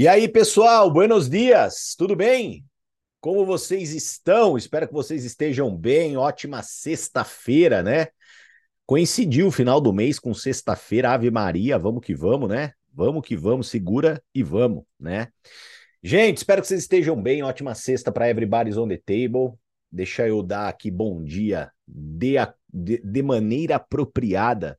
E aí, pessoal, buenos dias, tudo bem? Como vocês estão? Espero que vocês estejam bem. Ótima sexta-feira, né? Coincidiu o final do mês com sexta-feira, Ave Maria, vamos que vamos, né? Vamos que vamos, segura e vamos, né? Gente, espero que vocês estejam bem. Ótima sexta para everybody's on the table. Deixa eu dar aqui bom dia de, de, de maneira apropriada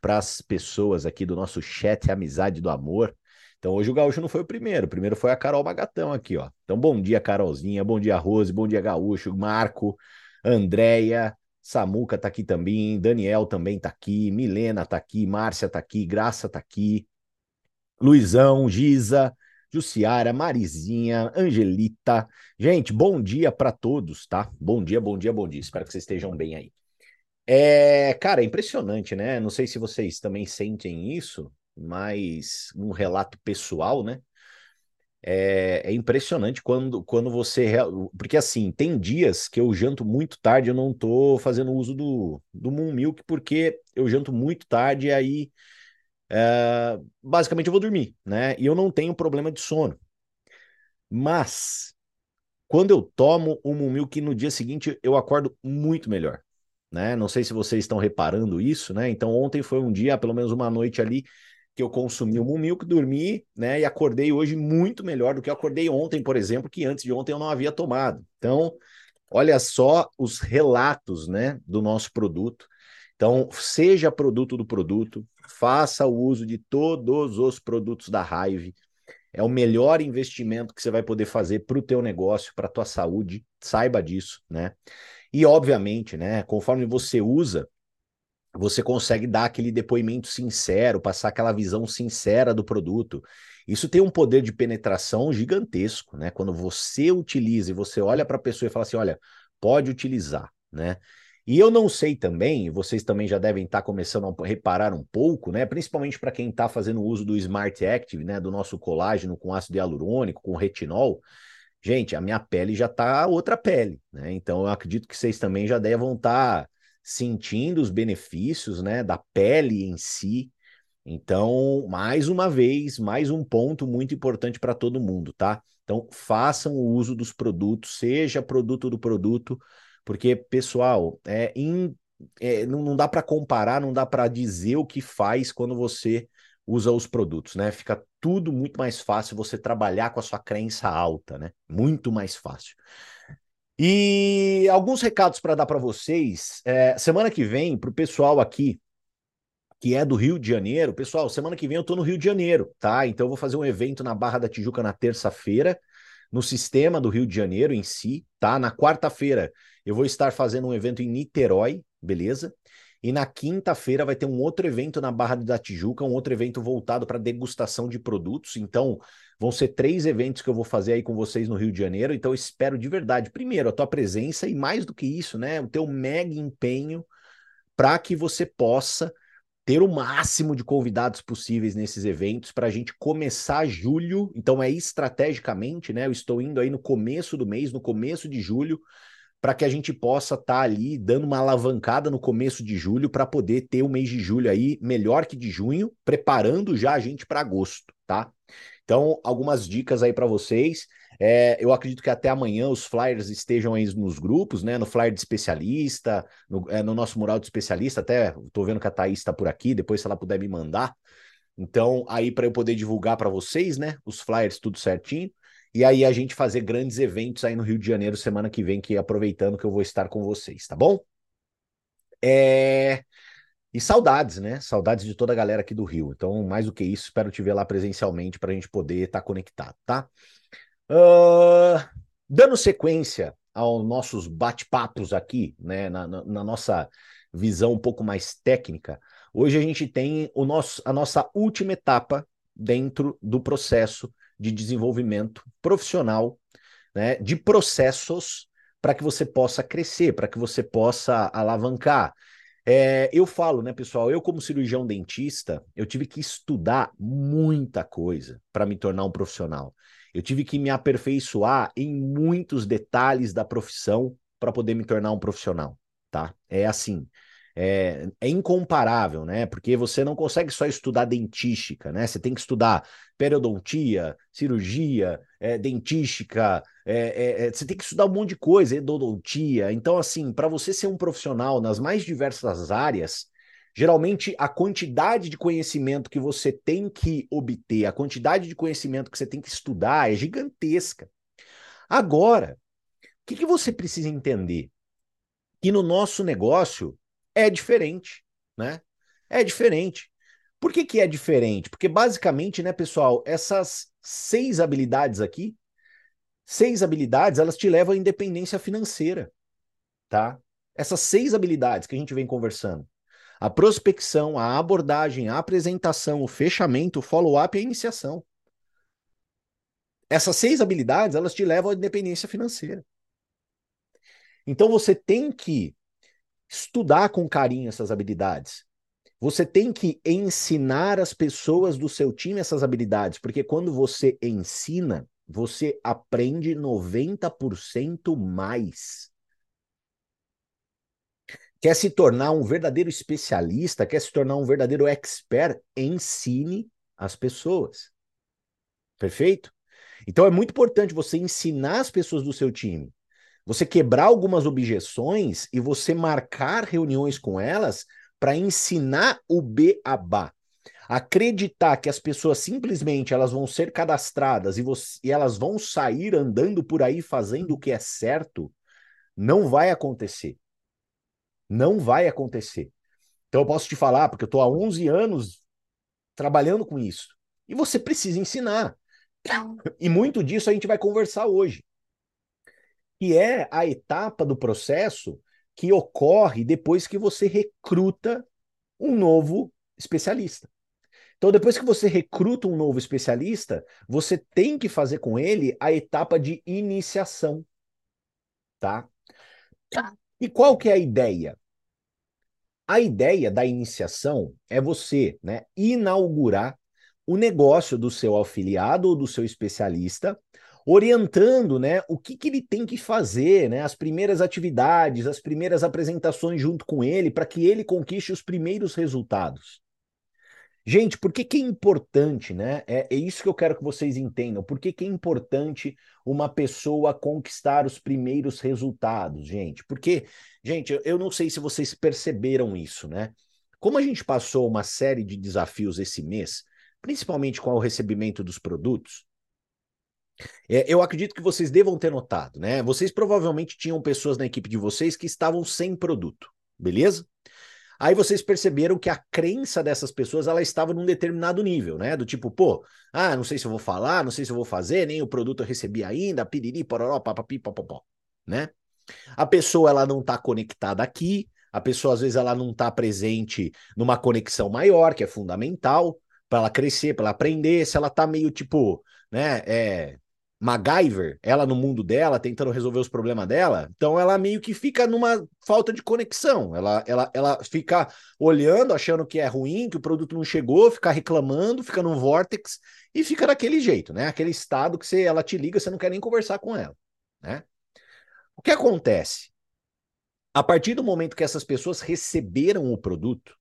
para as pessoas aqui do nosso chat Amizade do Amor. Então hoje o Gaúcho não foi o primeiro, o primeiro foi a Carol Magatão aqui, ó. Então bom dia, Carolzinha, bom dia, Rose, bom dia, Gaúcho, Marco, Andréia, Samuca tá aqui também, Daniel também tá aqui, Milena tá aqui, Márcia tá aqui, Graça tá aqui, Luizão, Giza, Jussiara, Marizinha, Angelita. Gente, bom dia para todos, tá? Bom dia, bom dia, bom dia. Espero que vocês estejam bem aí. É, cara, é impressionante, né? Não sei se vocês também sentem isso, mais um relato pessoal, né? É, é, impressionante quando, quando você. Porque assim, tem dias que eu janto muito tarde, eu não tô fazendo uso do, do Moon Milk, porque eu janto muito tarde e aí. É, basicamente eu vou dormir, né? E eu não tenho problema de sono. Mas quando eu tomo o Moon Milk no dia seguinte, eu acordo muito melhor. Né? Não sei se vocês estão reparando isso, né? Então ontem foi um dia, pelo menos uma noite ali, que eu consumi o Mumilk, dormi, né, e acordei hoje muito melhor do que eu acordei ontem, por exemplo, que antes de ontem eu não havia tomado. Então, olha só os relatos, né, do nosso produto. Então, seja produto do produto, faça o uso de todos os produtos da Hive. É o melhor investimento que você vai poder fazer para o teu negócio, para a tua saúde. Saiba disso, né? E obviamente, né, conforme você usa, você consegue dar aquele depoimento sincero, passar aquela visão sincera do produto. Isso tem um poder de penetração gigantesco, né? Quando você utiliza e você olha para a pessoa e fala assim: olha, pode utilizar, né? E eu não sei também, vocês também já devem estar tá começando a reparar um pouco, né? Principalmente para quem está fazendo uso do Smart Active, né? Do nosso colágeno com ácido hialurônico, com retinol. Gente, a minha pele já está outra pele, né? Então eu acredito que vocês também já devem estar tá sentindo os benefícios, né, da pele em si. Então, mais uma vez, mais um ponto muito importante para todo mundo, tá? Então, façam o uso dos produtos, seja produto do produto, porque, pessoal, é, in, é não, não dá para comparar, não dá para dizer o que faz quando você usa os produtos, né? Fica tudo muito mais fácil você trabalhar com a sua crença alta, né? Muito mais fácil. E alguns recados para dar para vocês. É, semana que vem, para o pessoal aqui que é do Rio de Janeiro, pessoal, semana que vem eu estou no Rio de Janeiro, tá? Então eu vou fazer um evento na Barra da Tijuca na terça-feira, no sistema do Rio de Janeiro em si, tá? Na quarta-feira eu vou estar fazendo um evento em Niterói, beleza? E na quinta-feira vai ter um outro evento na Barra da Tijuca, um outro evento voltado para degustação de produtos. Então, vão ser três eventos que eu vou fazer aí com vocês no Rio de Janeiro. Então, espero de verdade, primeiro, a tua presença e mais do que isso, né, o teu mega empenho para que você possa ter o máximo de convidados possíveis nesses eventos para a gente começar julho. Então, é estrategicamente, né? Eu estou indo aí no começo do mês, no começo de julho para que a gente possa estar tá ali dando uma alavancada no começo de julho para poder ter o mês de julho aí melhor que de junho, preparando já a gente para agosto, tá? Então, algumas dicas aí para vocês. É, eu acredito que até amanhã os flyers estejam aí nos grupos, né? No flyer de especialista, no, é, no nosso mural de especialista. Até estou vendo que a Thaís está por aqui, depois se ela puder me mandar. Então, aí para eu poder divulgar para vocês, né? Os flyers tudo certinho. E aí a gente fazer grandes eventos aí no Rio de Janeiro semana que vem, que aproveitando que eu vou estar com vocês, tá bom? É... E saudades, né? Saudades de toda a galera aqui do Rio. Então, mais do que isso, espero te ver lá presencialmente para a gente poder estar tá conectado, tá? Uh... Dando sequência aos nossos bate-papos aqui, né? Na, na, na, nossa visão um pouco mais técnica, hoje a gente tem o nosso, a nossa última etapa dentro do processo de desenvolvimento profissional, né, de processos para que você possa crescer, para que você possa alavancar. É, eu falo, né, pessoal, eu como cirurgião dentista, eu tive que estudar muita coisa para me tornar um profissional. Eu tive que me aperfeiçoar em muitos detalhes da profissão para poder me tornar um profissional, tá? É assim. É, é, incomparável, né? Porque você não consegue só estudar dentística, né? Você tem que estudar periodontia, cirurgia, é, dentística, é, é, é você tem que estudar um monte de coisa, endodontia. Então, assim, para você ser um profissional nas mais diversas áreas, geralmente a quantidade de conhecimento que você tem que obter, a quantidade de conhecimento que você tem que estudar é gigantesca. Agora, o que, que você precisa entender? Que no nosso negócio é diferente, né? É diferente. Por que, que é diferente? Porque basicamente, né, pessoal, essas seis habilidades aqui, seis habilidades, elas te levam à independência financeira, tá? Essas seis habilidades que a gente vem conversando. A prospecção, a abordagem, a apresentação, o fechamento, o follow-up e a iniciação. Essas seis habilidades, elas te levam à independência financeira. Então você tem que estudar com carinho essas habilidades. Você tem que ensinar as pessoas do seu time essas habilidades, porque quando você ensina, você aprende 90% mais. Quer se tornar um verdadeiro especialista, quer se tornar um verdadeiro expert, ensine as pessoas. Perfeito? Então é muito importante você ensinar as pessoas do seu time você quebrar algumas objeções e você marcar reuniões com elas para ensinar o beabá. Acreditar que as pessoas simplesmente elas vão ser cadastradas e, você, e elas vão sair andando por aí fazendo o que é certo, não vai acontecer. Não vai acontecer. Então eu posso te falar, porque eu estou há 11 anos trabalhando com isso. E você precisa ensinar. E muito disso a gente vai conversar hoje que é a etapa do processo que ocorre depois que você recruta um novo especialista. Então, depois que você recruta um novo especialista, você tem que fazer com ele a etapa de iniciação, tá? E qual que é a ideia? A ideia da iniciação é você, né, inaugurar o negócio do seu afiliado ou do seu especialista orientando né, o que, que ele tem que fazer, né, as primeiras atividades, as primeiras apresentações junto com ele, para que ele conquiste os primeiros resultados. Gente, por que, que é importante, né? É, é, isso que eu quero que vocês entendam. Por que, que é importante uma pessoa conquistar os primeiros resultados, gente? Porque, gente, eu não sei se vocês perceberam isso, né? Como a gente passou uma série de desafios esse mês, principalmente com o recebimento dos produtos, é, eu acredito que vocês devam ter notado, né? Vocês provavelmente tinham pessoas na equipe de vocês que estavam sem produto, beleza? Aí vocês perceberam que a crença dessas pessoas ela estava num determinado nível, né? Do tipo, pô, ah, não sei se eu vou falar, não sei se eu vou fazer, nem o produto eu recebi ainda, piriri, pororó, papapi, papapó, né? A pessoa ela não está conectada aqui, a pessoa às vezes ela não está presente numa conexão maior, que é fundamental para ela crescer, para ela aprender, se ela está meio tipo, né, é, MacGyver, ela no mundo dela, tentando resolver os problemas dela, então ela meio que fica numa falta de conexão. Ela, ela, ela fica olhando, achando que é ruim, que o produto não chegou, fica reclamando, fica num vortex e fica daquele jeito, né? Aquele estado que você, ela te liga, você não quer nem conversar com ela, né? O que acontece? A partir do momento que essas pessoas receberam o produto,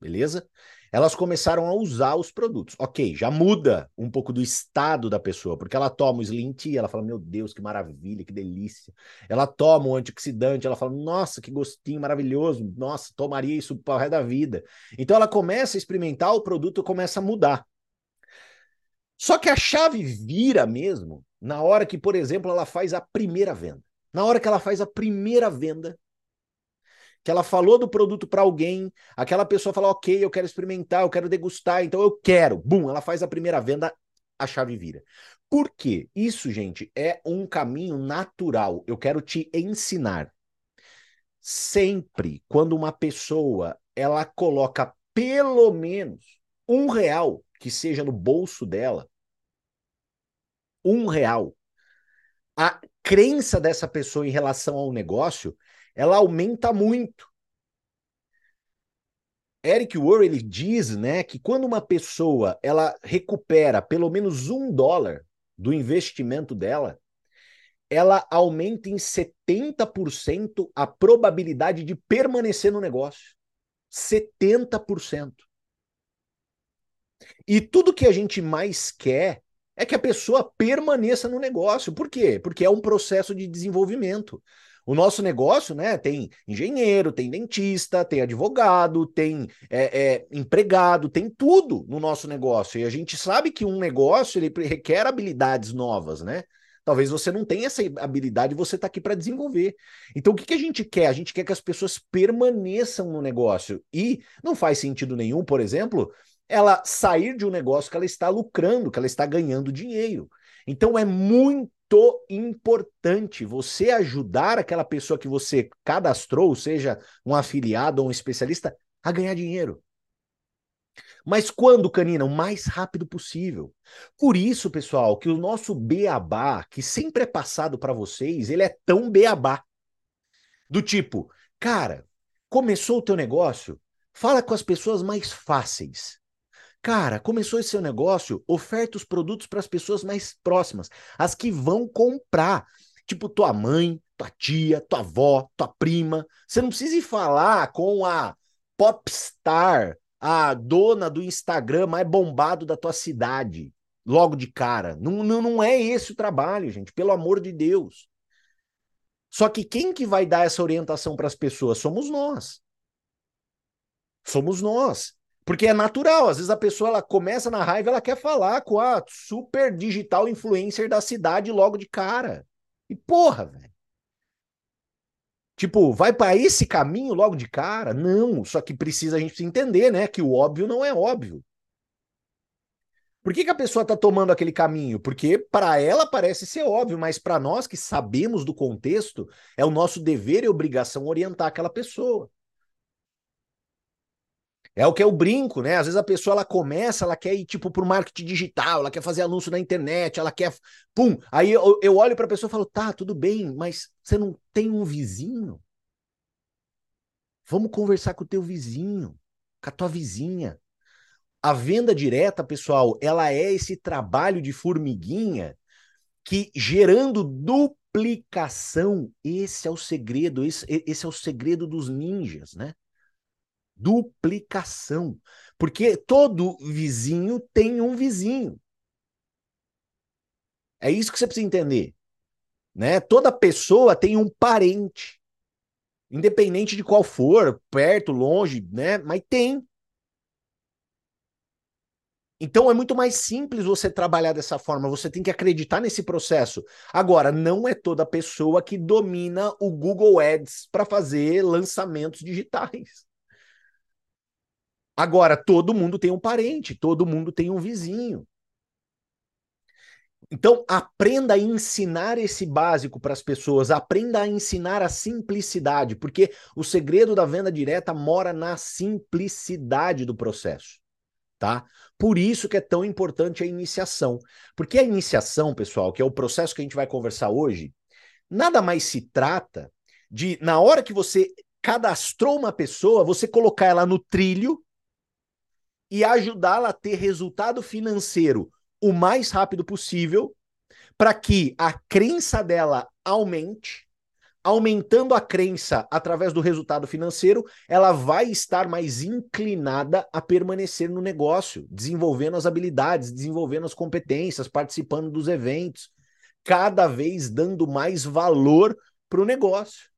beleza? Elas começaram a usar os produtos. Ok, já muda um pouco do estado da pessoa, porque ela toma o Slim Tea, ela fala, meu Deus, que maravilha, que delícia. Ela toma o antioxidante, ela fala, nossa, que gostinho maravilhoso, nossa, tomaria isso para o resto da vida. Então ela começa a experimentar, o produto começa a mudar. Só que a chave vira mesmo na hora que, por exemplo, ela faz a primeira venda. Na hora que ela faz a primeira venda, que ela falou do produto para alguém, aquela pessoa fala, ok, eu quero experimentar, eu quero degustar, então eu quero. Bum, ela faz a primeira venda, a chave vira. Por quê? Isso, gente, é um caminho natural. Eu quero te ensinar. Sempre quando uma pessoa ela coloca pelo menos um real que seja no bolso dela, um real, a crença dessa pessoa em relação ao negócio ela aumenta muito. Eric Worre ele diz, né, que quando uma pessoa ela recupera pelo menos um dólar do investimento dela, ela aumenta em 70% a probabilidade de permanecer no negócio. 70%. E tudo que a gente mais quer é que a pessoa permaneça no negócio. Por quê? Porque é um processo de desenvolvimento. O nosso negócio, né, tem engenheiro, tem dentista, tem advogado, tem é, é, empregado, tem tudo no nosso negócio. E a gente sabe que um negócio ele requer habilidades novas, né? Talvez você não tenha essa habilidade, você está aqui para desenvolver. Então, o que, que a gente quer? A gente quer que as pessoas permaneçam no negócio. E não faz sentido nenhum, por exemplo, ela sair de um negócio que ela está lucrando, que ela está ganhando dinheiro. Então, é muito importante você ajudar aquela pessoa que você cadastrou, seja um afiliado ou um especialista, a ganhar dinheiro. Mas quando, Canina? O mais rápido possível. Por isso, pessoal, que o nosso beabá, que sempre é passado para vocês, ele é tão beabá. Do tipo, cara, começou o teu negócio? Fala com as pessoas mais fáceis. Cara, começou esse seu negócio, oferta os produtos para as pessoas mais próximas, as que vão comprar. Tipo tua mãe, tua tia, tua avó, tua prima. Você não precisa ir falar com a popstar, a dona do Instagram mais bombado da tua cidade, logo de cara. Não, não, não é esse o trabalho, gente, pelo amor de Deus. Só que quem que vai dar essa orientação para as pessoas? Somos nós. Somos nós. Porque é natural, às vezes a pessoa ela começa na raiva, ela quer falar com a super digital influencer da cidade logo de cara. E porra, velho. Tipo, vai para esse caminho logo de cara? Não, só que precisa a gente entender, né, que o óbvio não é óbvio. Por que, que a pessoa está tomando aquele caminho? Porque para ela parece ser óbvio, mas para nós que sabemos do contexto, é o nosso dever e obrigação orientar aquela pessoa. É o que é o brinco, né? Às vezes a pessoa ela começa, ela quer ir tipo pro marketing digital, ela quer fazer anúncio na internet, ela quer, pum. Aí eu, eu olho para a pessoa e falo: "Tá, tudo bem, mas você não tem um vizinho? Vamos conversar com o teu vizinho, com a tua vizinha. A venda direta, pessoal, ela é esse trabalho de formiguinha que gerando duplicação, esse é o segredo, esse, esse é o segredo dos ninjas, né? Duplicação. Porque todo vizinho tem um vizinho. É isso que você precisa entender. Né? Toda pessoa tem um parente. Independente de qual for, perto, longe, né? Mas tem. Então é muito mais simples você trabalhar dessa forma, você tem que acreditar nesse processo. Agora, não é toda pessoa que domina o Google Ads para fazer lançamentos digitais. Agora, todo mundo tem um parente, todo mundo tem um vizinho. Então, aprenda a ensinar esse básico para as pessoas, aprenda a ensinar a simplicidade, porque o segredo da venda direta mora na simplicidade do processo, tá? Por isso que é tão importante a iniciação. Porque a iniciação, pessoal, que é o processo que a gente vai conversar hoje, nada mais se trata de, na hora que você cadastrou uma pessoa, você colocar ela no trilho e ajudá-la a ter resultado financeiro o mais rápido possível, para que a crença dela aumente. Aumentando a crença através do resultado financeiro, ela vai estar mais inclinada a permanecer no negócio, desenvolvendo as habilidades, desenvolvendo as competências, participando dos eventos, cada vez dando mais valor para o negócio.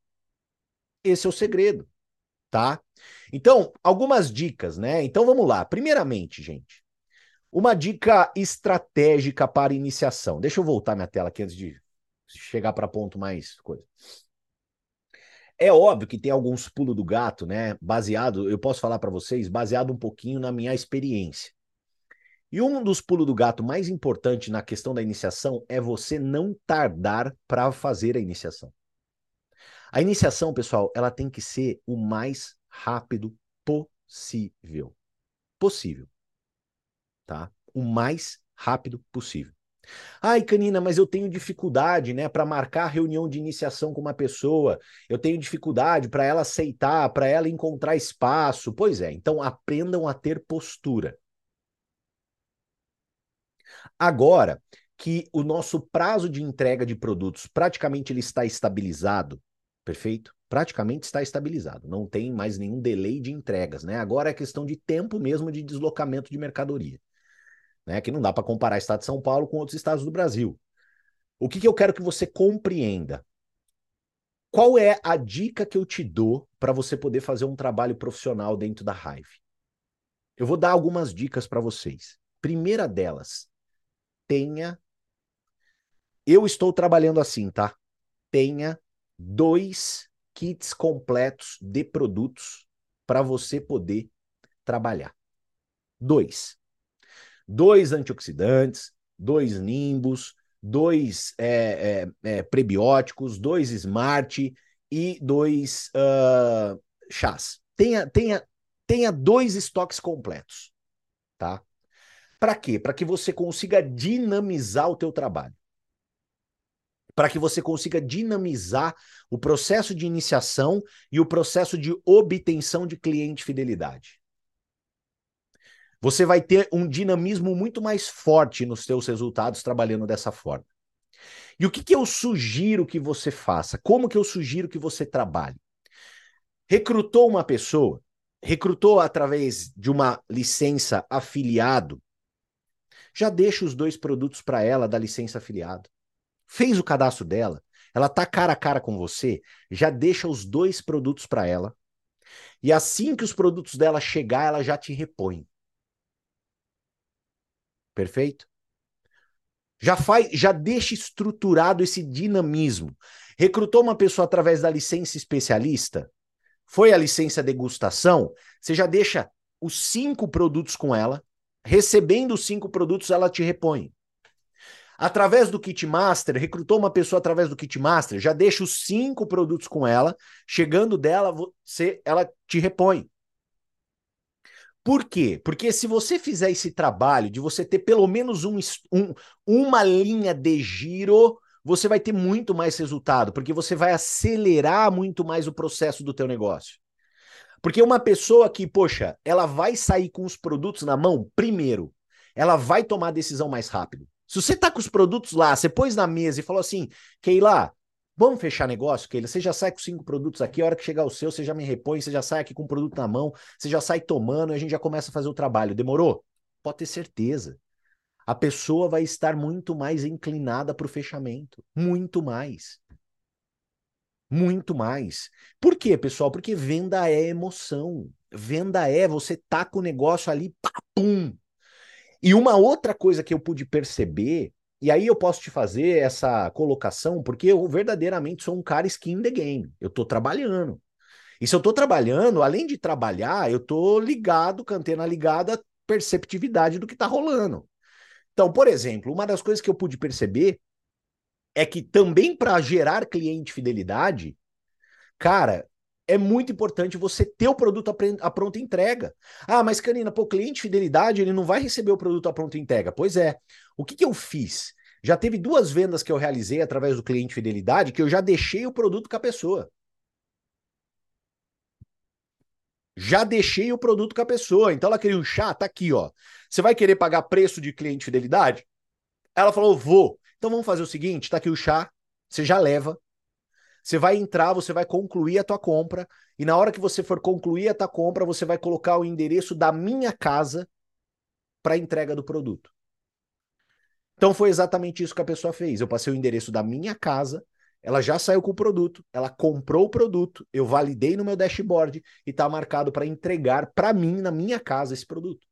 Esse é o segredo, tá? Então, algumas dicas, né? Então vamos lá. Primeiramente, gente, uma dica estratégica para iniciação. Deixa eu voltar minha tela aqui antes de chegar para ponto mais coisa. É óbvio que tem alguns pulos do gato, né? Baseado, eu posso falar para vocês, baseado um pouquinho na minha experiência. E um dos pulos do gato mais importante na questão da iniciação é você não tardar para fazer a iniciação. A iniciação, pessoal, ela tem que ser o mais rápido possível. Possível. Tá? O mais rápido possível. Ai, Canina, mas eu tenho dificuldade, né, para marcar reunião de iniciação com uma pessoa. Eu tenho dificuldade para ela aceitar, para ela encontrar espaço. Pois é, então aprendam a ter postura. Agora, que o nosso prazo de entrega de produtos praticamente ele está estabilizado, perfeito? Praticamente está estabilizado, não tem mais nenhum delay de entregas, né? Agora é questão de tempo mesmo de deslocamento de mercadoria, né? Que não dá para comparar o estado de São Paulo com outros estados do Brasil. O que, que eu quero que você compreenda? Qual é a dica que eu te dou para você poder fazer um trabalho profissional dentro da Hive? Eu vou dar algumas dicas para vocês. Primeira delas, tenha. Eu estou trabalhando assim, tá? Tenha dois kits completos de produtos para você poder trabalhar. Dois. Dois antioxidantes, dois nimbus, dois é, é, é, prebióticos, dois smart e dois uh, chás. Tenha, tenha, tenha dois estoques completos, tá? Para quê? Para que você consiga dinamizar o teu trabalho. Para que você consiga dinamizar o processo de iniciação e o processo de obtenção de cliente fidelidade. Você vai ter um dinamismo muito mais forte nos seus resultados trabalhando dessa forma. E o que, que eu sugiro que você faça? Como que eu sugiro que você trabalhe? Recrutou uma pessoa, recrutou através de uma licença afiliado, já deixa os dois produtos para ela da licença afiliado. Fez o cadastro dela, ela tá cara a cara com você, já deixa os dois produtos para ela. E assim que os produtos dela chegar, ela já te repõe. Perfeito? Já faz, já deixa estruturado esse dinamismo. Recrutou uma pessoa através da licença especialista, foi a licença degustação, você já deixa os cinco produtos com ela, recebendo os cinco produtos, ela te repõe. Através do Kit Master, recrutou uma pessoa através do Kit Master, já deixa os cinco produtos com ela, chegando dela, você, ela te repõe. Por quê? Porque se você fizer esse trabalho de você ter pelo menos um, um, uma linha de giro, você vai ter muito mais resultado, porque você vai acelerar muito mais o processo do teu negócio. Porque uma pessoa que, poxa, ela vai sair com os produtos na mão, primeiro, ela vai tomar a decisão mais rápido. Se você tá com os produtos lá, você pôs na mesa e falou assim, Keila, vamos fechar negócio, Keila, você já sai com cinco produtos aqui, a hora que chegar o seu, você já me repõe, você já sai aqui com o produto na mão, você já sai tomando e a gente já começa a fazer o trabalho. Demorou? Pode ter certeza. A pessoa vai estar muito mais inclinada para o fechamento. Muito mais. Muito mais. Por quê, pessoal? Porque venda é emoção. Venda é você tá com o negócio ali, pum. E uma outra coisa que eu pude perceber, e aí eu posso te fazer essa colocação, porque eu verdadeiramente sou um cara skin in the game. Eu tô trabalhando. E se eu tô trabalhando, além de trabalhar, eu tô ligado, com a antena ligada, perceptividade do que tá rolando. Então, por exemplo, uma das coisas que eu pude perceber é que também para gerar cliente fidelidade, cara, é muito importante você ter o produto à pronta entrega. Ah, mas Canina, pô, cliente fidelidade, ele não vai receber o produto à pronta entrega. Pois é. O que, que eu fiz? Já teve duas vendas que eu realizei através do cliente fidelidade que eu já deixei o produto com a pessoa. Já deixei o produto com a pessoa. Então ela queria um chá, tá aqui, ó. Você vai querer pagar preço de cliente fidelidade? Ela falou, vou. Então vamos fazer o seguinte: tá aqui o chá, você já leva. Você vai entrar, você vai concluir a tua compra, e na hora que você for concluir a tua compra, você vai colocar o endereço da minha casa para entrega do produto. Então foi exatamente isso que a pessoa fez. Eu passei o endereço da minha casa, ela já saiu com o produto, ela comprou o produto, eu validei no meu dashboard e está marcado para entregar para mim na minha casa esse produto.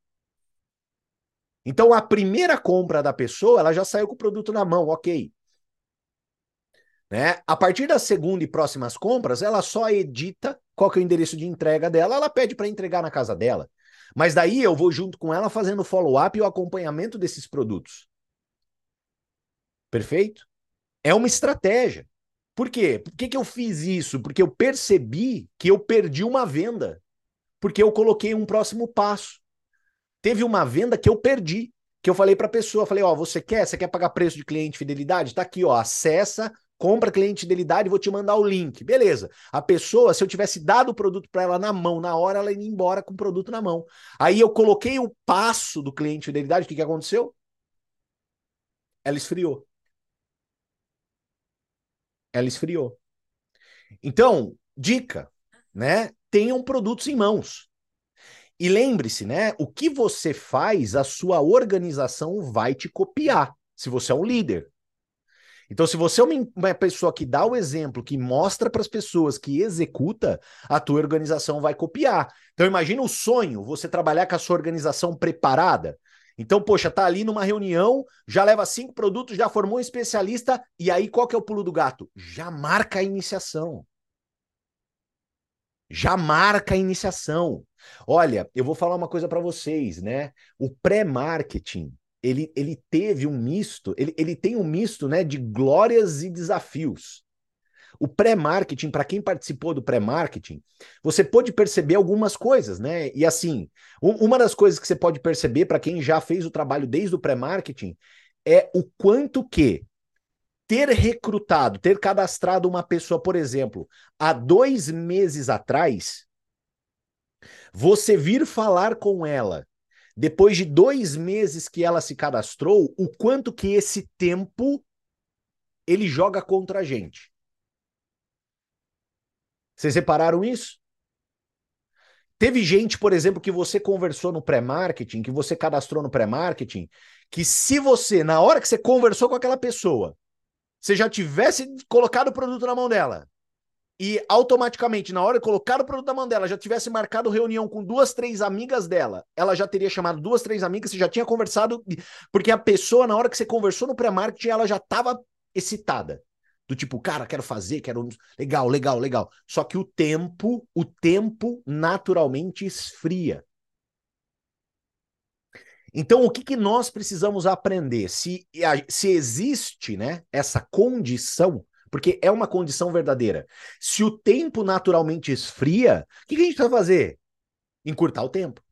Então a primeira compra da pessoa, ela já saiu com o produto na mão, ok. Né? A partir da segunda e próximas compras, ela só edita qual que é o endereço de entrega dela, ela pede para entregar na casa dela. Mas daí eu vou junto com ela fazendo follow-up e o acompanhamento desses produtos. Perfeito? É uma estratégia. Por quê? Por que, que eu fiz isso? Porque eu percebi que eu perdi uma venda. Porque eu coloquei um próximo passo. Teve uma venda que eu perdi, que eu falei para a pessoa, falei, ó, você quer? Você quer pagar preço de cliente fidelidade? Tá aqui, ó, acessa, compra cliente fidelidade, vou te mandar o link. Beleza. A pessoa, se eu tivesse dado o produto para ela na mão, na hora ela ia embora com o produto na mão. Aí eu coloquei o passo do cliente fidelidade, o que que aconteceu? ela esfriou. Ela esfriou. Então, dica, né? Tenham produtos em mãos. E lembre-se, né? O que você faz, a sua organização vai te copiar, se você é um líder. Então, se você é uma, pessoa que dá o exemplo, que mostra para as pessoas, que executa, a tua organização vai copiar. Então, imagina o sonho, você trabalhar com a sua organização preparada. Então, poxa, tá ali numa reunião, já leva cinco produtos, já formou um especialista, e aí qual que é o pulo do gato? Já marca a iniciação. Já marca a iniciação. Olha, eu vou falar uma coisa para vocês, né? O pré-marketing, ele, ele teve um misto, ele, ele tem um misto né, de glórias e desafios. O pré-marketing, para quem participou do pré-marketing, você pode perceber algumas coisas, né? E assim, uma das coisas que você pode perceber para quem já fez o trabalho desde o pré-marketing é o quanto que ter recrutado, ter cadastrado uma pessoa, por exemplo, há dois meses atrás, você vir falar com ela depois de dois meses que ela se cadastrou, o quanto que esse tempo ele joga contra a gente. Vocês repararam isso? Teve gente, por exemplo, que você conversou no pré-marketing, que você cadastrou no pré-marketing, que se você, na hora que você conversou com aquela pessoa, você já tivesse colocado o produto na mão dela, e automaticamente, na hora de colocar o produto na mão dela, já tivesse marcado reunião com duas, três amigas dela, ela já teria chamado duas, três amigas, você já tinha conversado, porque a pessoa, na hora que você conversou no pré-marketing, ela já estava excitada. Do tipo, cara, quero fazer, quero. Legal, legal, legal. Só que o tempo, o tempo naturalmente esfria. Então, o que, que nós precisamos aprender? Se, se existe né, essa condição porque é uma condição verdadeira. Se o tempo naturalmente esfria, o que, a gente vai fazer? Encurtar o tempo.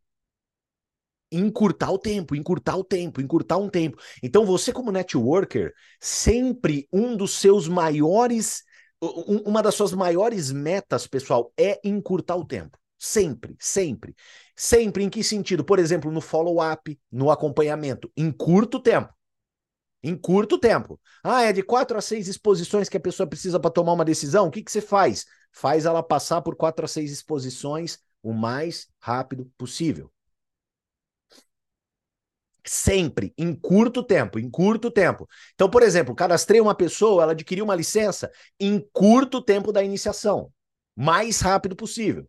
Encurtar o tempo, encurtar o tempo, encurtar um tempo. Então, você, como networker, sempre um dos seus maiores, uma das suas maiores metas, pessoal, é encurtar o tempo. Sempre, sempre. Sempre em que sentido? Por exemplo, no follow-up, no acompanhamento. Encurta o tempo em curto tempo. Ah, é de quatro a seis exposições que a pessoa precisa para tomar uma decisão? O que, que você faz? Faz ela passar por quatro a seis exposições o mais rápido possível. Sempre, em curto tempo, em curto tempo. Então, por exemplo, cadastrei uma pessoa, ela adquiriu uma licença em curto tempo da iniciação, mais rápido possível.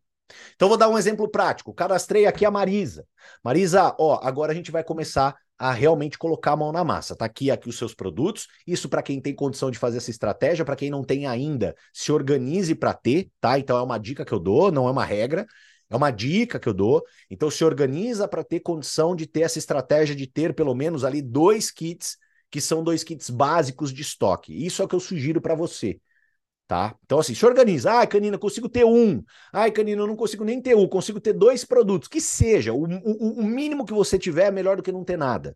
Então, vou dar um exemplo prático. Cadastrei aqui a Marisa. Marisa, ó, agora a gente vai começar a realmente colocar a mão na massa. Tá aqui, aqui os seus produtos. Isso para quem tem condição de fazer essa estratégia, para quem não tem ainda, se organize para ter, tá? Então é uma dica que eu dou, não é uma regra. É uma dica que eu dou. Então se organiza para ter condição de ter essa estratégia de ter pelo menos ali dois kits que são dois kits básicos de estoque. Isso é o que eu sugiro para você. Tá? Então, assim, se organiza. Ai, Canina, consigo ter um. Ai, Canina, eu não consigo nem ter um, consigo ter dois produtos. Que seja, o, o, o mínimo que você tiver é melhor do que não ter nada.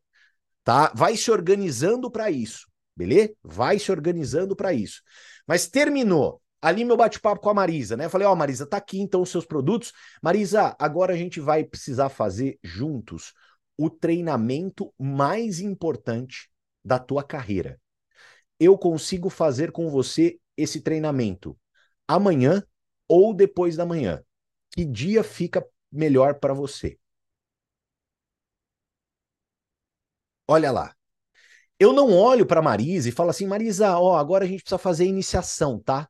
Tá? Vai se organizando para isso, beleza? Vai se organizando para isso. Mas terminou. Ali meu bate-papo com a Marisa, né? falei, ó, oh, Marisa, tá aqui então os seus produtos. Marisa, agora a gente vai precisar fazer juntos o treinamento mais importante da tua carreira. Eu consigo fazer com você esse treinamento? Amanhã ou depois da manhã? Que dia fica melhor para você? Olha lá. Eu não olho para Marisa e falo assim, Marisa, ó, agora a gente precisa fazer iniciação, tá?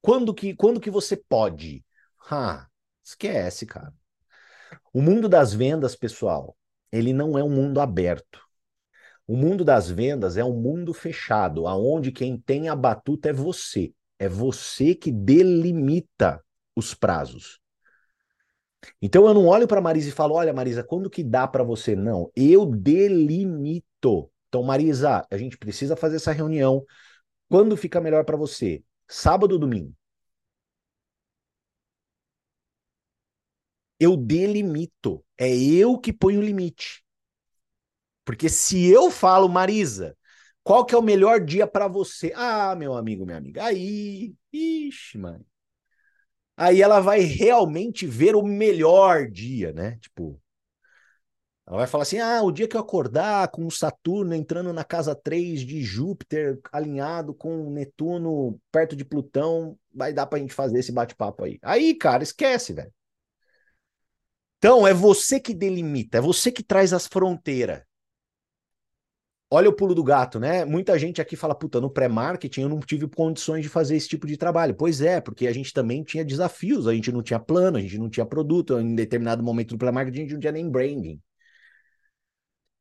Quando que, quando que você pode? Ah, esquece, cara. O mundo das vendas, pessoal, ele não é um mundo aberto. O mundo das vendas é um mundo fechado, aonde quem tem a batuta é você. É você que delimita os prazos. Então eu não olho para Marisa e falo: "Olha, Marisa, quando que dá para você?" Não, eu delimito. Então, Marisa, a gente precisa fazer essa reunião. Quando fica melhor para você? Sábado ou domingo? Eu delimito. É eu que ponho o limite. Porque se eu falo, Marisa, qual que é o melhor dia para você? Ah, meu amigo, minha amiga, aí, ixi, mano. Aí ela vai realmente ver o melhor dia, né? Tipo, Ela vai falar assim: ah, o dia que eu acordar com o Saturno entrando na casa 3 de Júpiter, alinhado com Netuno perto de Plutão, vai dar pra gente fazer esse bate-papo aí. Aí, cara, esquece, velho. Então, é você que delimita, é você que traz as fronteiras. Olha o pulo do gato, né? Muita gente aqui fala, puta, no pré-marketing eu não tive condições de fazer esse tipo de trabalho. Pois é, porque a gente também tinha desafios, a gente não tinha plano, a gente não tinha produto, em determinado momento do pré-marketing a gente não tinha nem branding.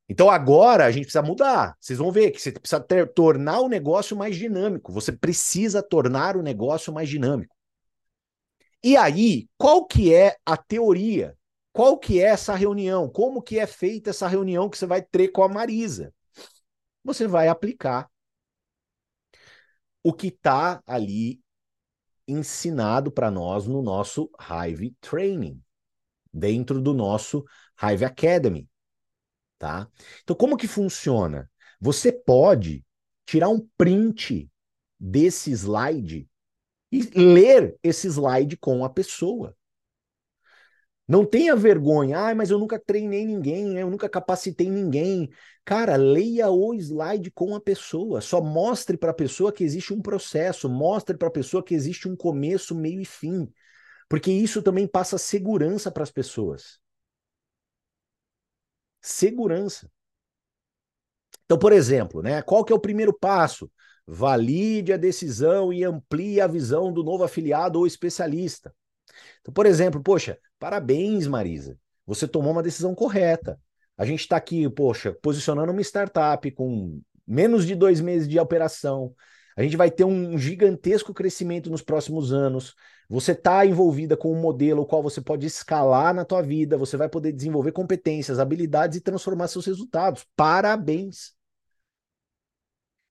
Então agora a gente precisa mudar. Vocês vão ver que você precisa ter, tornar o negócio mais dinâmico. Você precisa tornar o negócio mais dinâmico. E aí, qual que é a teoria? Qual que é essa reunião? Como que é feita essa reunião que você vai ter com a Marisa? Você vai aplicar o que está ali ensinado para nós no nosso Hive Training, dentro do nosso Hive Academy tá? Então, como que funciona? Você pode tirar um print desse slide e ler esse slide com a pessoa. Não tenha vergonha, ah, mas eu nunca treinei ninguém, eu nunca capacitei ninguém. Cara, leia o slide com a pessoa. Só mostre para a pessoa que existe um processo, mostre para a pessoa que existe um começo, meio e fim. Porque isso também passa segurança para as pessoas segurança. Então, por exemplo, né, qual que é o primeiro passo? Valide a decisão e amplie a visão do novo afiliado ou especialista. Então, por exemplo, poxa, parabéns, Marisa. Você tomou uma decisão correta. A gente está aqui, poxa, posicionando uma startup com menos de dois meses de operação. A gente vai ter um gigantesco crescimento nos próximos anos. Você está envolvida com um modelo o qual você pode escalar na tua vida, você vai poder desenvolver competências, habilidades e transformar seus resultados. Parabéns.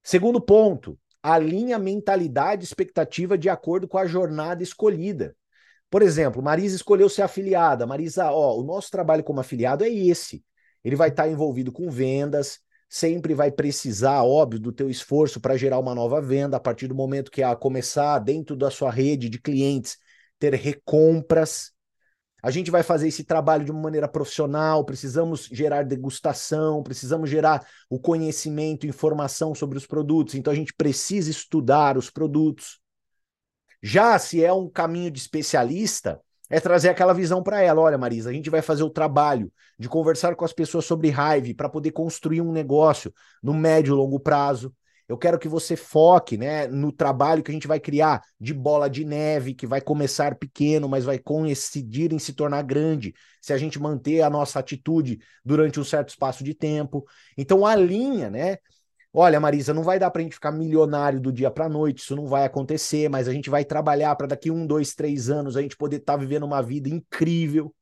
Segundo ponto, alinha mentalidade e expectativa de acordo com a jornada escolhida. Por exemplo, Marisa escolheu ser afiliada. Marisa, ó, o nosso trabalho como afiliado é esse. Ele vai estar tá envolvido com vendas, sempre vai precisar, óbvio, do teu esforço para gerar uma nova venda a partir do momento que a começar dentro da sua rede de clientes ter recompras. A gente vai fazer esse trabalho de uma maneira profissional, precisamos gerar degustação, precisamos gerar o conhecimento, informação sobre os produtos, então a gente precisa estudar os produtos. Já se é um caminho de especialista, é trazer aquela visão para ela. Olha, Marisa, a gente vai fazer o trabalho de conversar com as pessoas sobre Hive para poder construir um negócio no médio e longo prazo. Eu quero que você foque né, no trabalho que a gente vai criar de bola de neve, que vai começar pequeno, mas vai coincidir em se tornar grande, se a gente manter a nossa atitude durante um certo espaço de tempo. Então, alinha, né? Olha, Marisa, não vai dar para a gente ficar milionário do dia para noite, isso não vai acontecer, mas a gente vai trabalhar para daqui um, dois, três anos a gente poder estar tá vivendo uma vida incrível.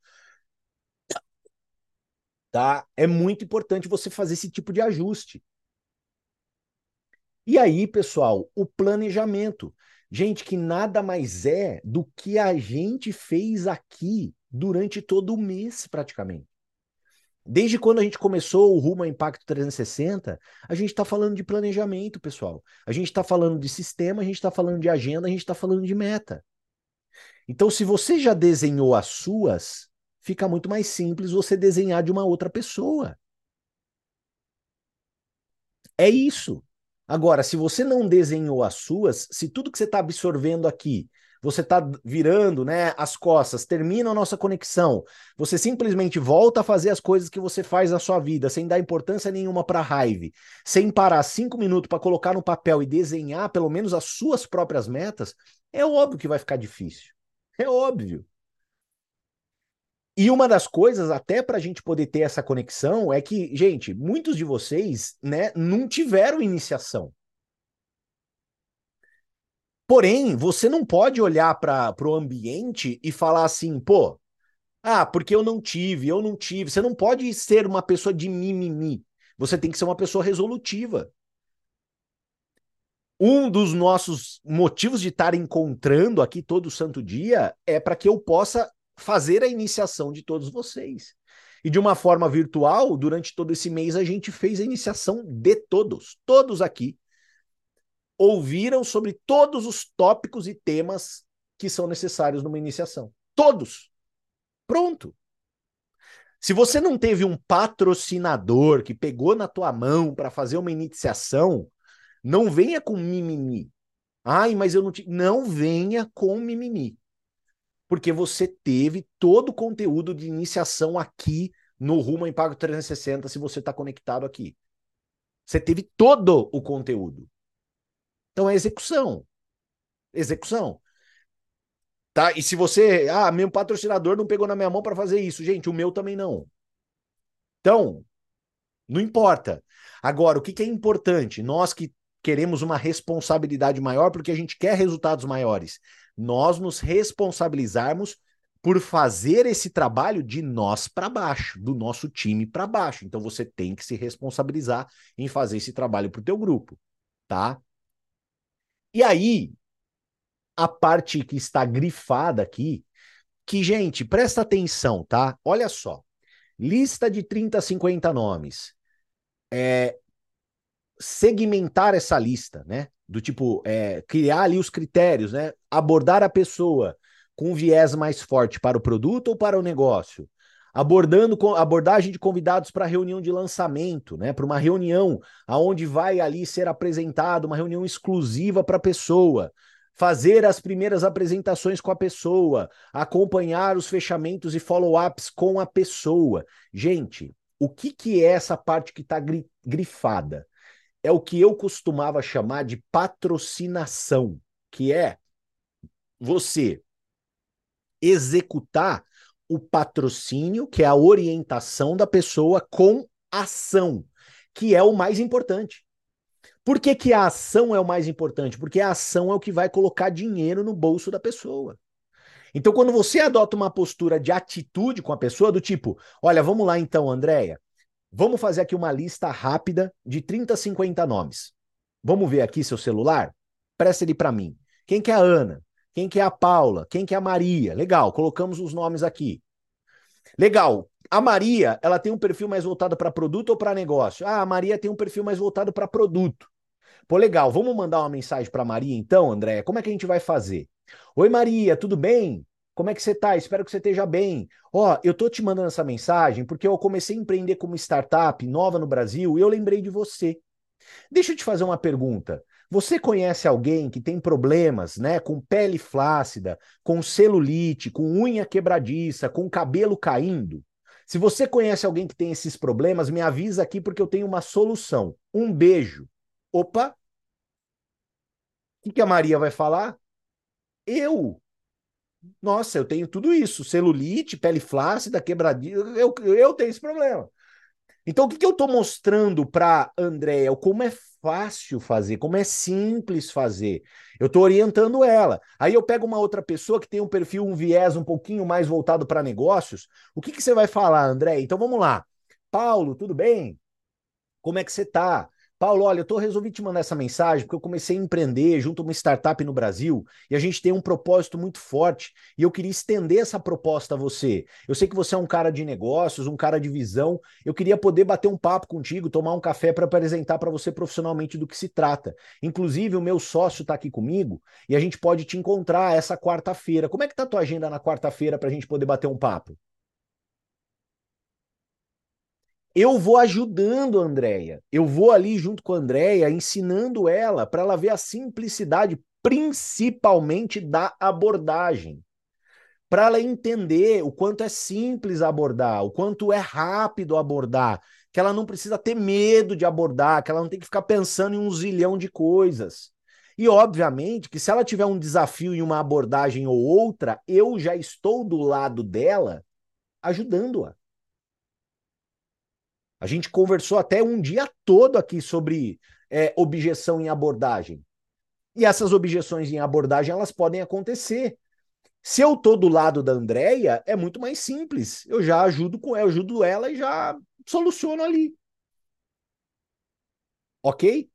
Tá? É muito importante você fazer esse tipo de ajuste. E aí, pessoal, o planejamento. Gente, que nada mais é do que a gente fez aqui durante todo o mês, praticamente. Desde quando a gente começou o Rumo ao Impacto 360, a gente está falando de planejamento, pessoal. A gente está falando de sistema, a gente está falando de agenda, a gente está falando de meta. Então, se você já desenhou as suas, fica muito mais simples você desenhar de uma outra pessoa. É isso. Agora, se você não desenhou as suas, se tudo que você está absorvendo aqui você está virando né, as costas, termina a nossa conexão, você simplesmente volta a fazer as coisas que você faz na sua vida, sem dar importância nenhuma para a raiva, sem parar cinco minutos para colocar no papel e desenhar pelo menos as suas próprias metas, é óbvio que vai ficar difícil. É óbvio. E uma das coisas, até para a gente poder ter essa conexão, é que, gente, muitos de vocês né, não tiveram iniciação. Porém, você não pode olhar para o ambiente e falar assim, pô, ah, porque eu não tive, eu não tive. Você não pode ser uma pessoa de mimimi. Você tem que ser uma pessoa resolutiva. Um dos nossos motivos de estar encontrando aqui todo santo dia é para que eu possa fazer a iniciação de todos vocês. E de uma forma virtual, durante todo esse mês, a gente fez a iniciação de todos, todos aqui ouviram sobre todos os tópicos e temas que são necessários numa iniciação. Todos. Pronto. Se você não teve um patrocinador que pegou na tua mão para fazer uma iniciação, não venha com mimimi. Ai, mas eu não te... não venha com mimimi. Porque você teve todo o conteúdo de iniciação aqui no Rumo em Pago 360 se você está conectado aqui. Você teve todo o conteúdo. Então é execução. Execução. Tá? E se você, ah, meu patrocinador não pegou na minha mão para fazer isso, gente, o meu também não. Então, não importa. Agora, o que, que é importante? Nós que queremos uma responsabilidade maior porque a gente quer resultados maiores. Nós nos responsabilizarmos por fazer esse trabalho de nós para baixo, do nosso time para baixo. Então você tem que se responsabilizar em fazer esse trabalho para o teu grupo, tá? E aí, a parte que está grifada aqui, que, gente, presta atenção, tá? Olha só. Lista de 30, 50 nomes. É, segmentar essa lista, né? Do tipo, é, criar ali os critérios, né? Abordar a pessoa com viés mais forte para o produto ou para o negócio. Abordando abordagem de convidados para reunião de lançamento, né? Para uma reunião aonde vai ali ser apresentado, uma reunião exclusiva para a pessoa fazer as primeiras apresentações com a pessoa, acompanhar os fechamentos e follow-ups com a pessoa. Gente, o que, que é essa parte que está grifada? é o que eu costumava chamar de patrocinação, que é você executar o patrocínio, que é a orientação da pessoa com ação, que é o mais importante. Por que, que a ação é o mais importante? Porque a ação é o que vai colocar dinheiro no bolso da pessoa. Então, quando você adota uma postura de atitude com a pessoa, do tipo, olha, vamos lá então, Andréia, Vamos fazer aqui uma lista rápida de 30, 50 nomes. Vamos ver aqui seu celular? Presta ele para mim. Quem que é a Ana? Quem que é a Paula? Quem que é a Maria? Legal, colocamos os nomes aqui. Legal. A Maria, ela tem um perfil mais voltado para produto ou para negócio? Ah, a Maria tem um perfil mais voltado para produto. Pô, legal. Vamos mandar uma mensagem para Maria então, André? Como é que a gente vai fazer? Oi, Maria, tudo bem? Como é que você tá? Espero que você esteja bem. Ó, eu tô te mandando essa mensagem porque eu comecei a empreender como startup nova no Brasil e eu lembrei de você. Deixa eu te fazer uma pergunta. Você conhece alguém que tem problemas, né, com pele flácida, com celulite, com unha quebradiça, com cabelo caindo? Se você conhece alguém que tem esses problemas, me avisa aqui porque eu tenho uma solução. Um beijo. Opa! O que, a Maria vai falar? Eu nossa, eu tenho tudo isso: celulite, pele flácida, quebradiça. Eu, eu tenho esse problema. Então, o que, que eu estou mostrando para Andréia? Como é fácil fazer, como é simples fazer. Eu estou orientando ela. Aí eu pego uma outra pessoa que tem um perfil, um viés um pouquinho mais voltado para negócios. O que, que você vai falar, André? Então vamos lá. Paulo, tudo bem? Como é que você está? Paulo, olha, eu tô, resolvi te mandar essa mensagem porque eu comecei a empreender junto a uma startup no Brasil e a gente tem um propósito muito forte e eu queria estender essa proposta a você. Eu sei que você é um cara de negócios, um cara de visão. Eu queria poder bater um papo contigo, tomar um café para apresentar para você profissionalmente do que se trata. Inclusive, o meu sócio está aqui comigo e a gente pode te encontrar essa quarta-feira. Como é que tá a tua agenda na quarta-feira para a gente poder bater um papo? Eu vou ajudando a Andrea. Eu vou ali junto com a Andrea, ensinando ela para ela ver a simplicidade, principalmente da abordagem. Para ela entender o quanto é simples abordar, o quanto é rápido abordar, que ela não precisa ter medo de abordar, que ela não tem que ficar pensando em um zilhão de coisas. E, obviamente, que se ela tiver um desafio em uma abordagem ou outra, eu já estou do lado dela ajudando-a. A gente conversou até um dia todo aqui sobre é, objeção em abordagem. E essas objeções em abordagem, elas podem acontecer. Se eu tô do lado da Andrea, é muito mais simples. Eu já ajudo com ela, ajudo ela e já soluciono ali. Ok?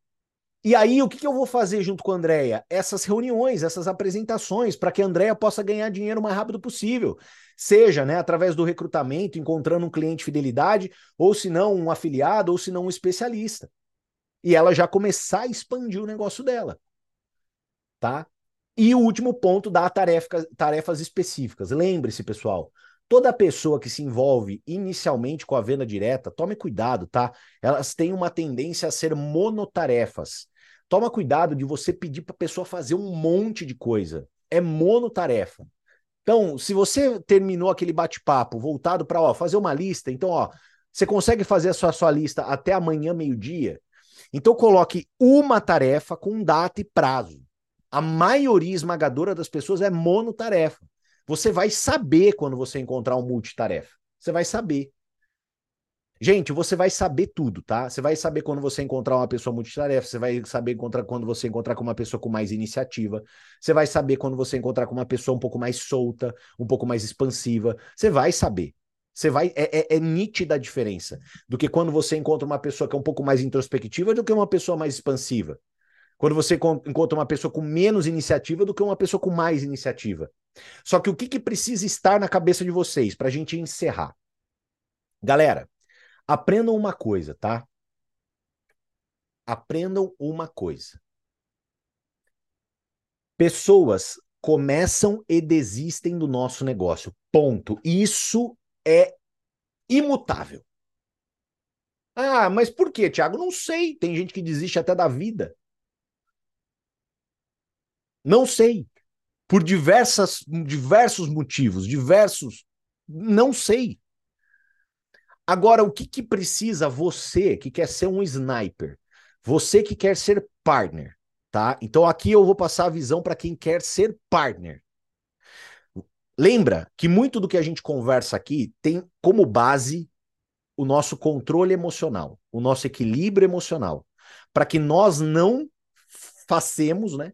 E aí, o que, que eu vou fazer junto com a Andrea? Essas reuniões, essas apresentações, para que a Andrea possa ganhar dinheiro o mais rápido possível. Seja né, através do recrutamento, encontrando um cliente de fidelidade, ou se não, um afiliado, ou se não, um especialista. E ela já começar a expandir o negócio dela. Tá? E o último ponto da tarefa, tarefas específicas. Lembre-se, pessoal, Toda pessoa que se envolve inicialmente com a venda direta, tome cuidado, tá? Elas têm uma tendência a ser monotarefas. Toma cuidado de você pedir para a pessoa fazer um monte de coisa. É monotarefa. Então, se você terminou aquele bate-papo voltado para fazer uma lista, então, ó, você consegue fazer a sua, a sua lista até amanhã, meio-dia? Então, coloque uma tarefa com data e prazo. A maioria esmagadora das pessoas é monotarefa. Você vai saber quando você encontrar um multitarefa. Você vai saber. Gente, você vai saber tudo, tá? Você vai saber quando você encontrar uma pessoa multitarefa, você vai saber encontrar quando você encontrar com uma pessoa com mais iniciativa, você vai saber quando você encontrar com uma pessoa um pouco mais solta, um pouco mais expansiva. Você vai saber. Você vai. É, é, é nítida a diferença do que quando você encontra uma pessoa que é um pouco mais introspectiva do que uma pessoa mais expansiva. Quando você encontra uma pessoa com menos iniciativa do que uma pessoa com mais iniciativa. Só que o que, que precisa estar na cabeça de vocês para a gente encerrar? Galera, aprendam uma coisa, tá? Aprendam uma coisa. Pessoas começam e desistem do nosso negócio. Ponto. Isso é imutável. Ah, mas por quê, Tiago? Não sei. Tem gente que desiste até da vida. Não sei por diversas, diversos motivos, diversos. Não sei. Agora, o que, que precisa você que quer ser um sniper? Você que quer ser partner, tá? Então aqui eu vou passar a visão para quem quer ser partner. Lembra que muito do que a gente conversa aqui tem como base o nosso controle emocional, o nosso equilíbrio emocional, para que nós não façamos, né,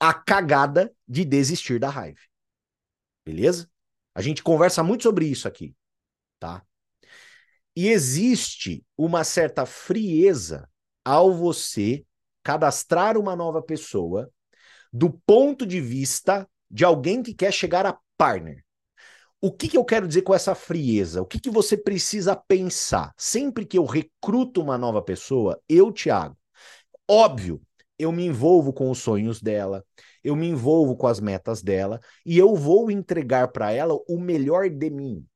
a cagada de desistir da raiva. Beleza? A gente conversa muito sobre isso aqui, tá? E existe uma certa frieza ao você cadastrar uma nova pessoa do ponto de vista de alguém que quer chegar a partner. O que, que eu quero dizer com essa frieza? O que, que você precisa pensar? Sempre que eu recruto uma nova pessoa, eu, Thiago, óbvio, eu me envolvo com os sonhos dela, eu me envolvo com as metas dela e eu vou entregar para ela o melhor de mim.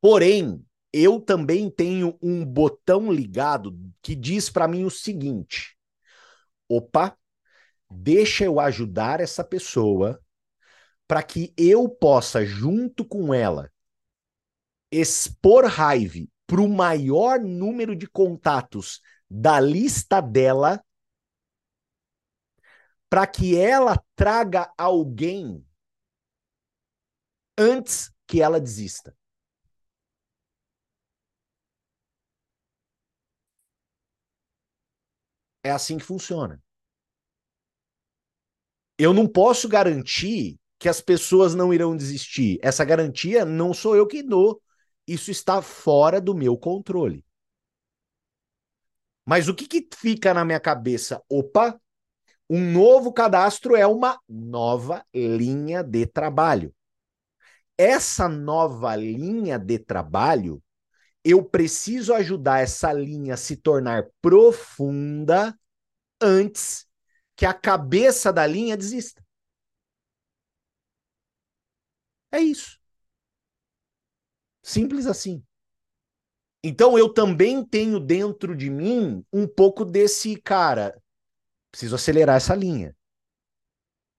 Porém, eu também tenho um botão ligado que diz para mim o seguinte: opa, deixa eu ajudar essa pessoa para que eu possa, junto com ela, expor raiva para o maior número de contatos da lista dela para que ela traga alguém antes que ela desista. É assim que funciona. Eu não posso garantir que as pessoas não irão desistir. Essa garantia não sou eu que dou. Isso está fora do meu controle. Mas o que, que fica na minha cabeça? Opa, um novo cadastro é uma nova linha de trabalho. Essa nova linha de trabalho, eu preciso ajudar essa linha a se tornar profunda antes que a cabeça da linha desista. É isso. Simples assim. Então eu também tenho dentro de mim um pouco desse cara. Preciso acelerar essa linha.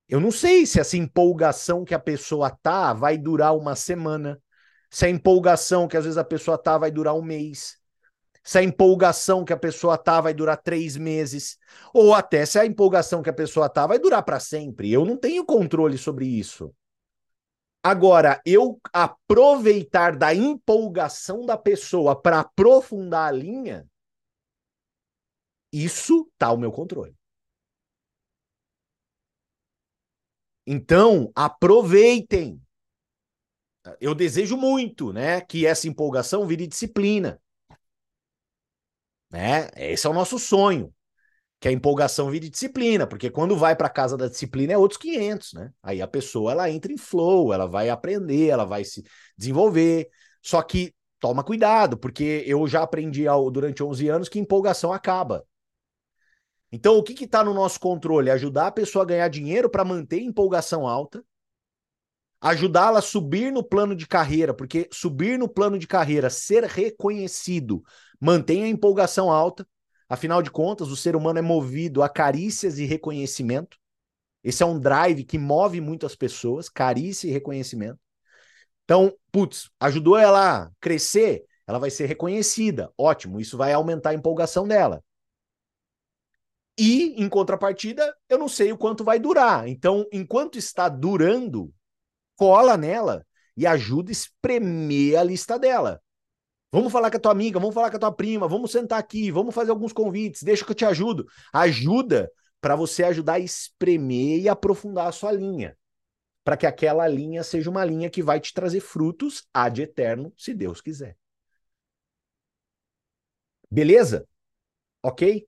Eu não sei se essa empolgação que a pessoa tá vai durar uma semana, se a empolgação que às vezes a pessoa tá vai durar um mês, se a empolgação que a pessoa tá vai durar três meses, ou até se a empolgação que a pessoa tá vai durar para sempre. Eu não tenho controle sobre isso. Agora, eu aproveitar da empolgação da pessoa para aprofundar a linha, isso tá ao meu controle. Então, aproveitem. Eu desejo muito, né, que essa empolgação vire disciplina. Né? Esse é o nosso sonho, que a empolgação vire disciplina, porque quando vai para casa da disciplina é outros 500, né? Aí a pessoa ela entra em flow, ela vai aprender, ela vai se desenvolver. Só que toma cuidado, porque eu já aprendi ao, durante 11 anos que empolgação acaba. Então, o que está no nosso controle? Ajudar a pessoa a ganhar dinheiro para manter a empolgação alta, ajudá-la a subir no plano de carreira, porque subir no plano de carreira, ser reconhecido, mantém a empolgação alta. Afinal de contas, o ser humano é movido a carícias e reconhecimento. Esse é um drive que move muito as pessoas, carícia e reconhecimento. Então, putz, ajudou ela a crescer, ela vai ser reconhecida. Ótimo, isso vai aumentar a empolgação dela. E, em contrapartida, eu não sei o quanto vai durar. Então, enquanto está durando, cola nela e ajuda a espremer a lista dela. Vamos falar com a tua amiga, vamos falar com a tua prima, vamos sentar aqui, vamos fazer alguns convites, deixa que eu te ajudo. Ajuda para você ajudar a espremer e aprofundar a sua linha. Para que aquela linha seja uma linha que vai te trazer frutos ad eterno, se Deus quiser. Beleza? Ok?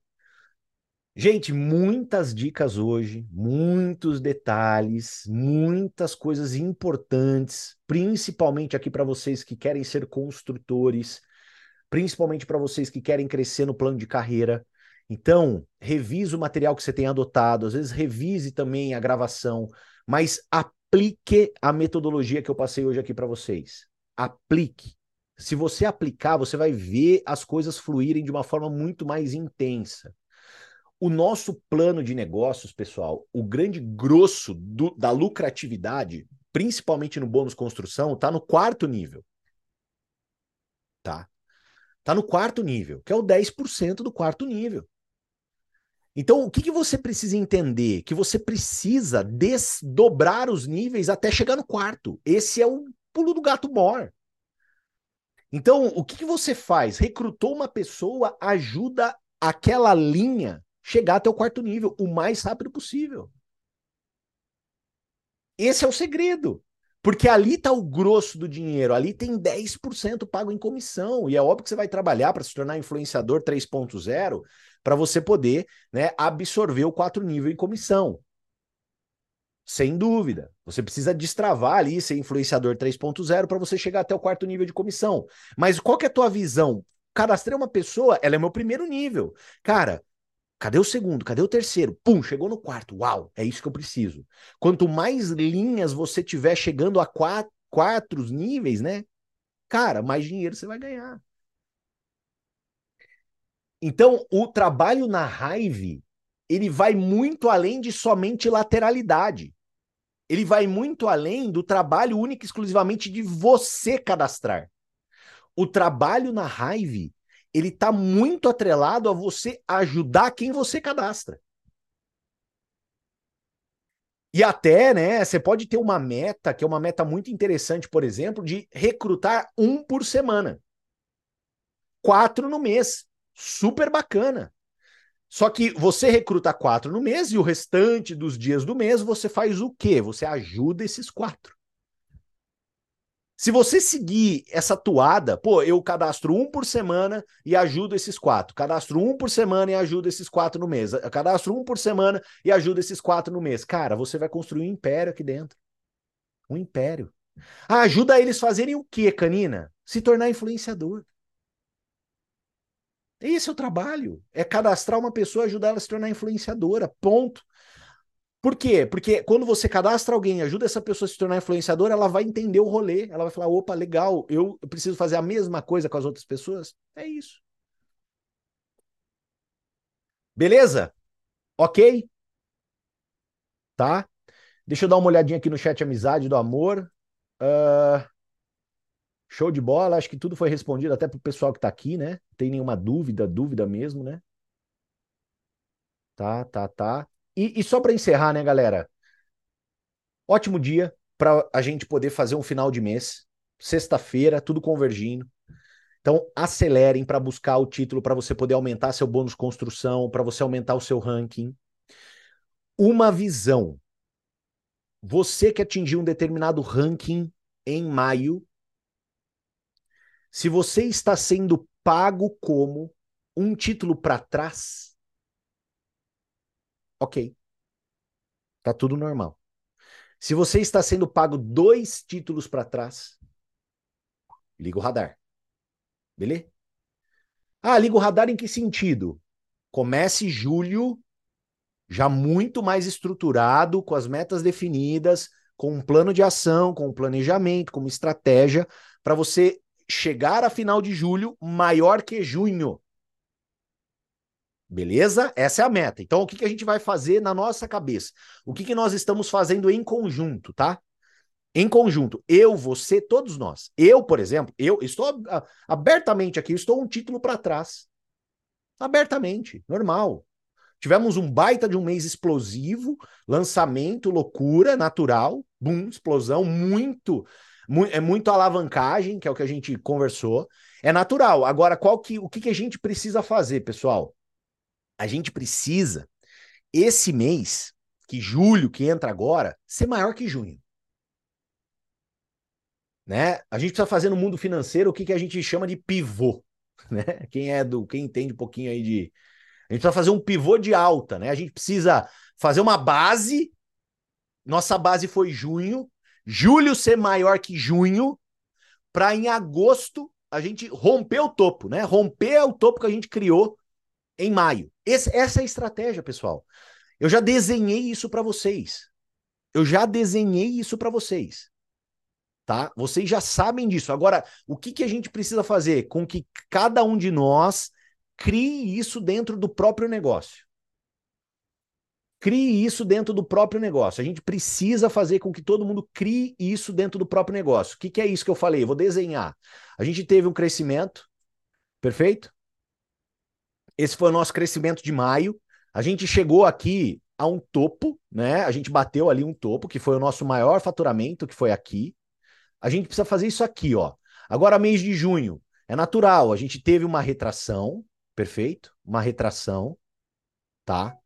Gente, muitas dicas hoje, muitos detalhes, muitas coisas importantes, principalmente aqui para vocês que querem ser construtores, principalmente para vocês que querem crescer no plano de carreira. Então, revise o material que você tem adotado, às vezes revise também a gravação, mas aplique a metodologia que eu passei hoje aqui para vocês. Aplique. Se você aplicar, você vai ver as coisas fluírem de uma forma muito mais intensa. O nosso plano de negócios, pessoal, o grande grosso do, da lucratividade, principalmente no bônus construção, está no quarto nível. Tá? Está no quarto nível, que é o 10% do quarto nível. Então, o que, que você precisa entender? Que você precisa desdobrar os níveis até chegar no quarto. Esse é o pulo do gato mor. Então, o que, que você faz? Recrutou uma pessoa, ajuda aquela linha chegar até o quarto nível o mais rápido possível. Esse é o segredo. Porque ali está o grosso do dinheiro, ali tem 10% pago em comissão. E é óbvio que você vai trabalhar para se tornar influenciador 3.0 para você poder né, absorver o quatro nível em comissão. Sem dúvida. Você precisa destravar ali, ser influenciador 3.0 para você chegar até o quarto nível de comissão. Mas qual que é a tua visão? Cadastrei uma pessoa, ela é meu primeiro nível. Cara, Cadê o segundo? Cadê o terceiro? Pum, chegou no quarto. Uau, é isso que eu preciso. Quanto mais linhas você tiver chegando a quatro, quatro níveis, né? Cara, mais dinheiro você vai ganhar. Então, o trabalho na raiva, ele vai muito além de somente lateralidade. Ele vai muito além do trabalho único exclusivamente de você cadastrar. O trabalho na raiva, ele está muito atrelado a você ajudar quem você cadastra. E até, né, você pode ter uma meta, que é uma meta muito interessante, por exemplo, de recrutar um por semana. Quatro no mês. Super bacana. Só que você recruta quatro no mês e o restante dos dias do mês você faz o quê? Você ajuda esses quatro. Se você seguir essa toada, pô, eu cadastro um por semana e ajudo esses quatro. Cadastro um por semana e ajudo esses quatro no mês. cadastro um por semana e ajudo esses quatro no mês. Cara, você vai construir um império aqui dentro. Um império. Ah, ajuda eles fazerem o quê, Canina? Se tornar influenciador. Esse é o trabalho. É cadastrar uma pessoa e ajudar ela a se tornar influenciadora. Ponto. Por quê? Porque quando você cadastra alguém, ajuda essa pessoa a se tornar influenciadora, ela vai entender o rolê. Ela vai falar: opa, legal, eu preciso fazer a mesma coisa com as outras pessoas. É isso. Beleza? Ok? Tá? Deixa eu dar uma olhadinha aqui no chat Amizade do Amor. Uh, show de bola. Acho que tudo foi respondido até pro pessoal que tá aqui, né? Tem nenhuma dúvida, dúvida mesmo, né? Tá, tá, tá. E, e só para encerrar, né, galera? Ótimo dia para a gente poder fazer um final de mês. Sexta-feira, tudo convergindo. Então, acelerem para buscar o título para você poder aumentar seu bônus construção, para você aumentar o seu ranking. Uma visão. Você que atingiu um determinado ranking em maio, se você está sendo pago como um título para trás, ok. Tá tudo normal. Se você está sendo pago dois títulos para trás, liga o radar. Beleza? Ah, liga o radar em que sentido? Comece julho já muito mais estruturado, com as metas definidas, com um plano de ação, com um planejamento, com uma estratégia para você chegar a final de julho maior que junho. Beleza? Essa é a meta. Então, o que, que a gente vai fazer na nossa cabeça? O que, que nós estamos fazendo em conjunto, tá? Em conjunto. Eu, você, todos nós. Eu, por exemplo, eu estou abertamente aqui, estou um título para trás. Abertamente, normal. Tivemos um baita de um mês explosivo, lançamento, loucura, natural, boom, explosão, muito, é muito alavancagem, que é o que a gente conversou. É natural. Agora, qual que, o que, que a gente precisa fazer, pessoal? A gente precisa, esse mês, que julho, que entra agora, ser maior que junho. Né? A gente precisa fazer no mundo financeiro o que, que a gente chama de pivô. Né? Quem é do, quem entende um pouquinho aí de. A gente precisa fazer um pivô de alta, né? A gente precisa fazer uma base. Nossa base foi junho, julho ser maior que junho, para em agosto a gente romper o topo, né? Romper o topo que a gente criou em maio. Esse, essa é a estratégia, pessoal. Eu já desenhei isso para vocês. Eu já desenhei isso para vocês. Tá? Vocês já sabem disso. Agora, o que, que a gente precisa fazer com que cada um de nós crie isso dentro do próprio negócio? Crie isso dentro do próprio negócio. A gente precisa fazer com que todo mundo crie isso dentro do próprio negócio. O que, que é isso que eu falei? Eu vou desenhar. A gente teve um crescimento, perfeito? Esse foi o nosso crescimento de maio. A gente chegou aqui a um topo, né? A gente bateu ali um topo, que foi o nosso maior faturamento, que foi aqui. A gente precisa fazer isso aqui, ó. Agora, mês de junho, é natural, a gente teve uma retração, perfeito? Uma retração, tá?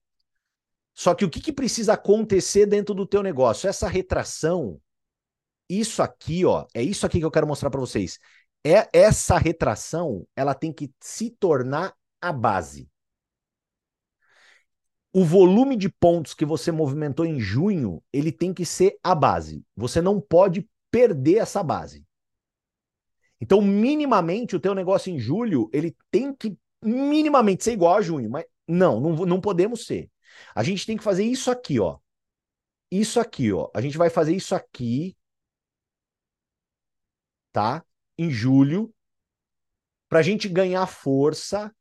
Só que o que, que precisa acontecer dentro do teu negócio? Essa retração, isso aqui, ó, é isso aqui que eu quero mostrar para vocês. É essa retração, ela tem que se tornar a base. O volume de pontos que você movimentou em junho, ele tem que ser a base. Você não pode perder essa base. Então, minimamente, o teu negócio em julho, ele tem que minimamente ser igual a junho, mas não, não, não podemos ser. A gente tem que fazer isso aqui, ó. Isso aqui, ó. A gente vai fazer isso aqui, tá? Em julho, para a gente ganhar força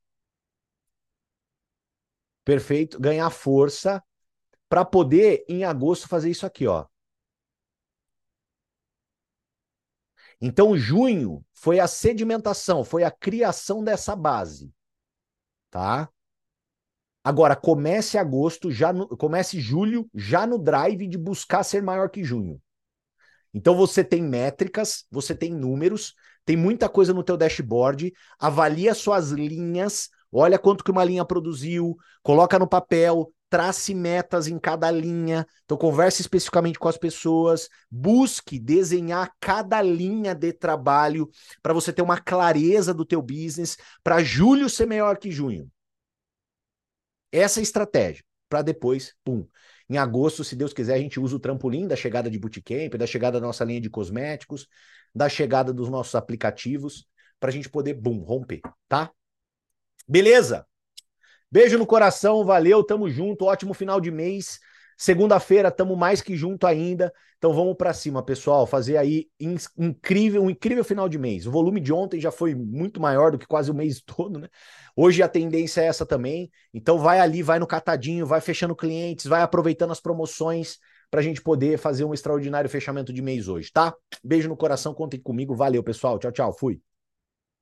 perfeito, ganhar força para poder em agosto fazer isso aqui, ó. Então, junho foi a sedimentação, foi a criação dessa base, tá? Agora comece agosto, já no, comece julho, já no drive de buscar ser maior que junho. Então você tem métricas, você tem números, tem muita coisa no teu dashboard, avalia suas linhas, Olha quanto que uma linha produziu, coloca no papel, trace metas em cada linha. Então converse especificamente com as pessoas, busque desenhar cada linha de trabalho para você ter uma clareza do teu business, para julho ser melhor que junho. Essa é a estratégia, para depois, pum. Em agosto, se Deus quiser, a gente usa o trampolim da chegada de Bootcamp, da chegada da nossa linha de cosméticos, da chegada dos nossos aplicativos, para a gente poder, bum, romper, tá? Beleza? Beijo no coração, valeu, tamo junto, ótimo final de mês. Segunda-feira tamo mais que junto ainda. Então vamos para cima, pessoal, fazer aí incrível, um incrível final de mês. O volume de ontem já foi muito maior do que quase o mês todo, né? Hoje a tendência é essa também. Então vai ali, vai no catadinho, vai fechando clientes, vai aproveitando as promoções para a gente poder fazer um extraordinário fechamento de mês hoje, tá? Beijo no coração, contem comigo. Valeu, pessoal. Tchau, tchau. Fui.